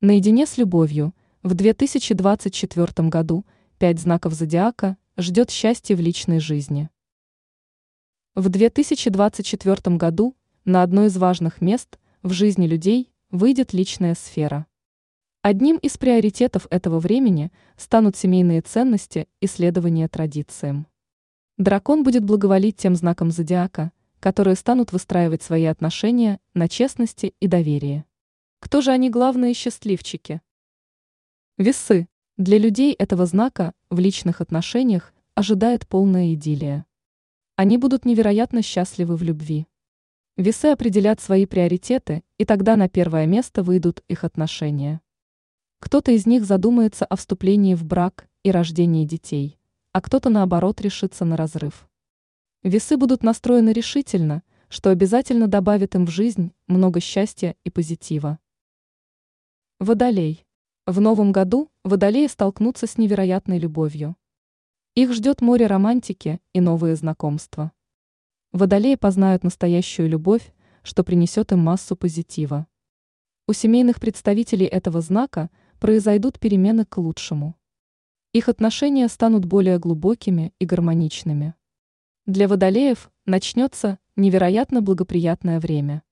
Наедине с любовью в 2024 году пять знаков зодиака ждет счастье в личной жизни. В 2024 году на одно из важных мест в жизни людей выйдет личная сфера. Одним из приоритетов этого времени станут семейные ценности и следование традициям. Дракон будет благоволить тем знакам зодиака, которые станут выстраивать свои отношения на честности и доверии. Кто же они главные счастливчики? Весы. Для людей этого знака в личных отношениях ожидает полная идиллия. Они будут невероятно счастливы в любви. Весы определят свои приоритеты, и тогда на первое место выйдут их отношения. Кто-то из них задумается о вступлении в брак и рождении детей, а кто-то наоборот решится на разрыв. Весы будут настроены решительно, что обязательно добавит им в жизнь много счастья и позитива. Водолей. В новом году водолеи столкнутся с невероятной любовью. Их ждет море романтики и новые знакомства. Водолеи познают настоящую любовь, что принесет им массу позитива. У семейных представителей этого знака произойдут перемены к лучшему. Их отношения станут более глубокими и гармоничными. Для водолеев начнется невероятно благоприятное время.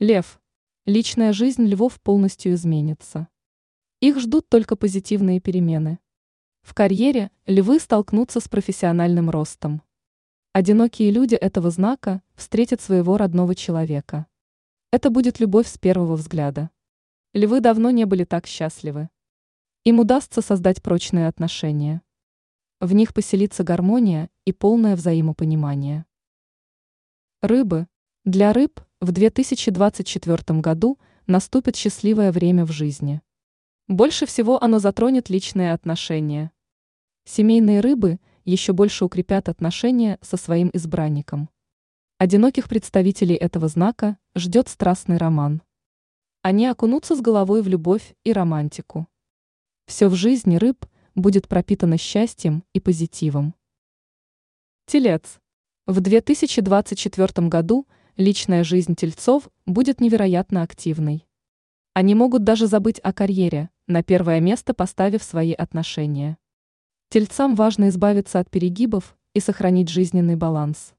Лев. Личная жизнь львов полностью изменится. Их ждут только позитивные перемены. В карьере львы столкнутся с профессиональным ростом. Одинокие люди этого знака встретят своего родного человека. Это будет любовь с первого взгляда. Львы давно не были так счастливы. Им удастся создать прочные отношения. В них поселится гармония и полное взаимопонимание. Рыбы. Для рыб в 2024 году наступит счастливое время в жизни. Больше всего оно затронет личные отношения. Семейные рыбы еще больше укрепят отношения со своим избранником. Одиноких представителей этого знака ждет страстный роман. Они окунутся с головой в любовь и романтику. Все в жизни рыб будет пропитано счастьем и позитивом. Телец. В 2024 году – личная жизнь тельцов будет невероятно активной. Они могут даже забыть о карьере, на первое место поставив свои отношения. Тельцам важно избавиться от перегибов и сохранить жизненный баланс.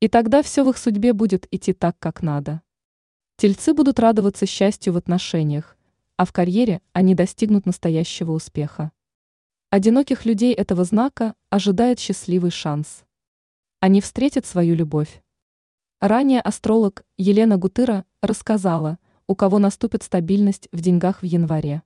И тогда все в их судьбе будет идти так, как надо. Тельцы будут радоваться счастью в отношениях, а в карьере они достигнут настоящего успеха. Одиноких людей этого знака ожидает счастливый шанс. Они встретят свою любовь. Ранее астролог Елена Гутыра рассказала, у кого наступит стабильность в деньгах в январе.